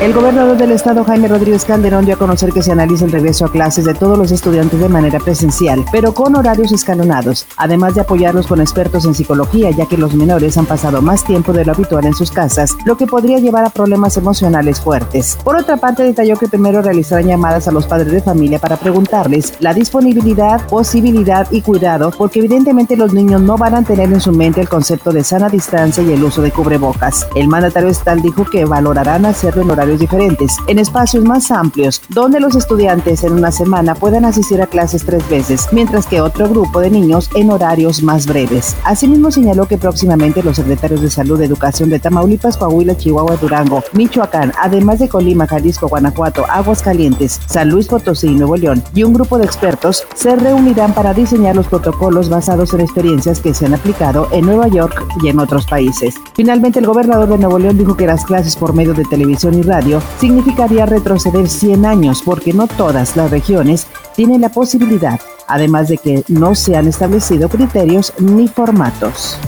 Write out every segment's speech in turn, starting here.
El gobernador del estado, Jaime Rodríguez Calderón, dio a conocer que se analiza el regreso a clases de todos los estudiantes de manera presencial, pero con horarios escalonados, además de apoyarlos con expertos en psicología, ya que los menores han pasado más tiempo de lo habitual en sus casas, lo que podría llevar a problemas emocionales fuertes. Por otra parte, detalló que primero realizarán llamadas a los padres de familia para preguntarles la disponibilidad, posibilidad y cuidado, porque evidentemente los niños no van a tener en su mente el concepto de sana distancia y el uso de cubrebocas. El mandatario estatal dijo que valorarán hacerlo en horarios diferentes, en espacios más amplios, donde los estudiantes en una semana puedan asistir a clases tres veces, mientras que otro grupo de niños en horarios más breves. Asimismo señaló que próximamente los secretarios de Salud, Educación de Tamaulipas, Coahuila, Chihuahua, Durango, Michoacán, además de Colima, Jalisco, Guanajuato, Aguascalientes, San Luis Potosí y Nuevo León, y un grupo de expertos se reunirán para diseñar los protocolos basados en experiencias que se han aplicado en Nueva York y en otros países. Finalmente, el gobernador de Nuevo León dijo que las clases por medio de televisión y radio significaría retroceder 100 años porque no todas las regiones tienen la posibilidad, además de que no se han establecido criterios ni formatos.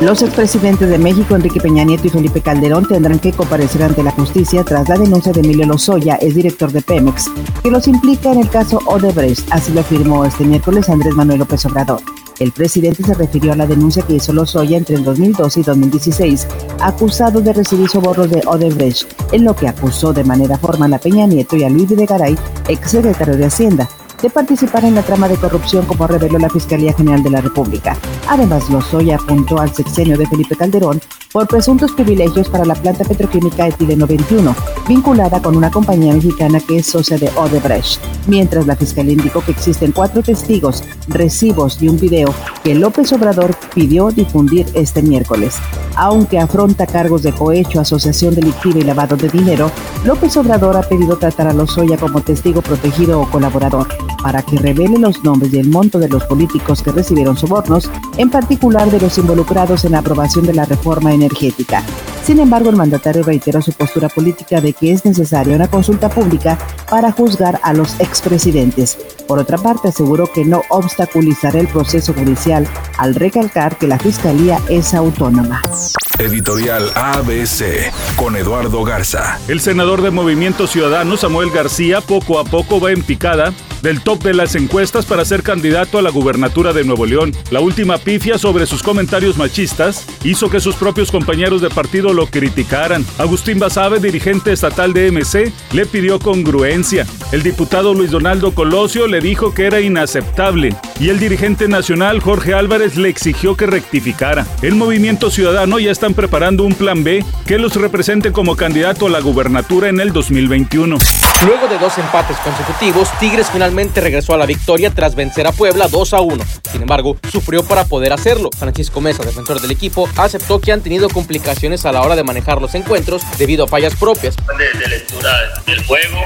Los expresidentes de México, Enrique Peña Nieto y Felipe Calderón, tendrán que comparecer ante la justicia tras la denuncia de Emilio Lozoya, el director de Pemex, que los implica en el caso Odebrecht, así lo afirmó este miércoles Andrés Manuel López Obrador. El presidente se refirió a la denuncia que hizo Lozoya entre el 2012 y 2016, acusado de recibir sobornos de Odebrecht, en lo que acusó de manera formal a Peña Nieto y a Luis Videgaray, exsecretario de Hacienda, de participar en la trama de corrupción como reveló la Fiscalía General de la República. Además, Lozoya apuntó al sexenio de Felipe Calderón por presuntos privilegios para la planta petroquímica Etileno 21, vinculada con una compañía mexicana que es socia de Odebrecht, mientras la Fiscalía indicó que existen cuatro testigos, recibos y un video que López Obrador pidió difundir este miércoles. Aunque afronta cargos de cohecho, asociación delictiva y lavado de dinero, López Obrador ha pedido tratar a Lozoya como testigo protegido o colaborador para que revele los nombres y el monto de los políticos que recibieron sobornos, en particular de los involucrados en la aprobación de la reforma energética. Sin embargo, el mandatario reiteró su postura política de que es necesaria una consulta pública para juzgar a los expresidentes. Por otra parte, aseguró que no obstaculizará el proceso judicial al recalcar que la Fiscalía es autónoma. Editorial ABC con Eduardo Garza. El senador de Movimiento Ciudadano, Samuel García, poco a poco va en picada del top de las encuestas para ser candidato a la gubernatura de Nuevo León. La última pifia sobre sus comentarios machistas hizo que sus propios compañeros de partido lo criticaran. Agustín Basabe, dirigente estatal de MC, le pidió congruencia. El diputado Luis Donaldo Colosio le dijo que era inaceptable y el dirigente nacional Jorge Álvarez le exigió que rectificara. El movimiento ciudadano ya están preparando un plan B que los represente como candidato a la gubernatura en el 2021. Luego de dos empates consecutivos, Tigres finalmente regresó a la victoria tras vencer a Puebla 2 a 1. Sin embargo, sufrió para poder hacerlo. Francisco Mesa, defensor del equipo, aceptó que han tenido complicaciones a la hora de manejar los encuentros debido a fallas propias. De, lectura del juego,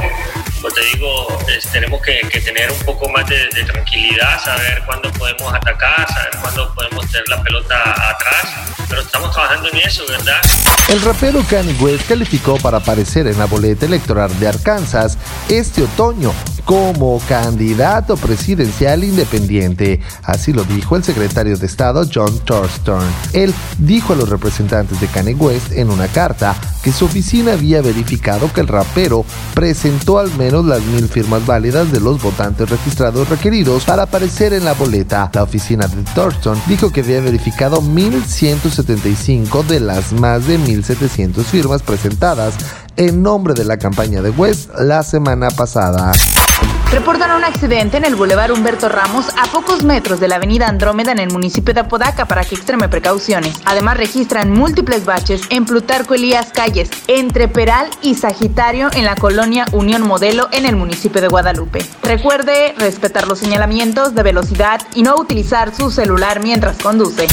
pues te digo, tenemos que, tener un poco más de, tranquilidad, saber cuándo podemos atacar, saber cuándo podemos tener la pelota atrás, pero estamos trabajando en eso, ¿verdad? El rapero Kanye West calificó para aparecer en la boleta electoral de Arkansas este otoño como candidato presidencial independiente. Así lo dijo el secretario de Estado John Thurston. Él dijo a los representantes de Kanye West en una carta que su oficina había verificado que el rapero presentó al menos las mil firmas válidas de los votantes registrados requeridos para aparecer en la boleta. La oficina de Thurston dijo que había verificado 1.175 de las más de 1.700 firmas presentadas en nombre de la campaña de West la semana pasada. Reportan un accidente en el Boulevard Humberto Ramos a pocos metros de la avenida Andrómeda en el municipio de Apodaca para que extreme precauciones. Además registran múltiples baches en Plutarco Elías Calles, entre Peral y Sagitario en la colonia Unión Modelo en el municipio de Guadalupe. Recuerde respetar los señalamientos de velocidad y no utilizar su celular mientras conduce.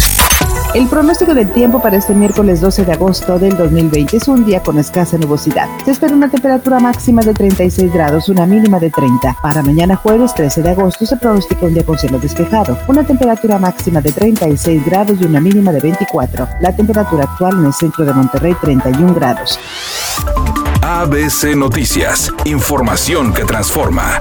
El pronóstico del tiempo para este miércoles 12 de agosto del 2020 es un día con escasa nubosidad. Se espera una temperatura máxima de 36 grados, una mínima de 30. Para mañana jueves 13 de agosto se pronostica un día con cielo despejado, una temperatura máxima de 36 grados y una mínima de 24. La temperatura actual en el centro de Monterrey 31 grados. ABC Noticias, información que transforma.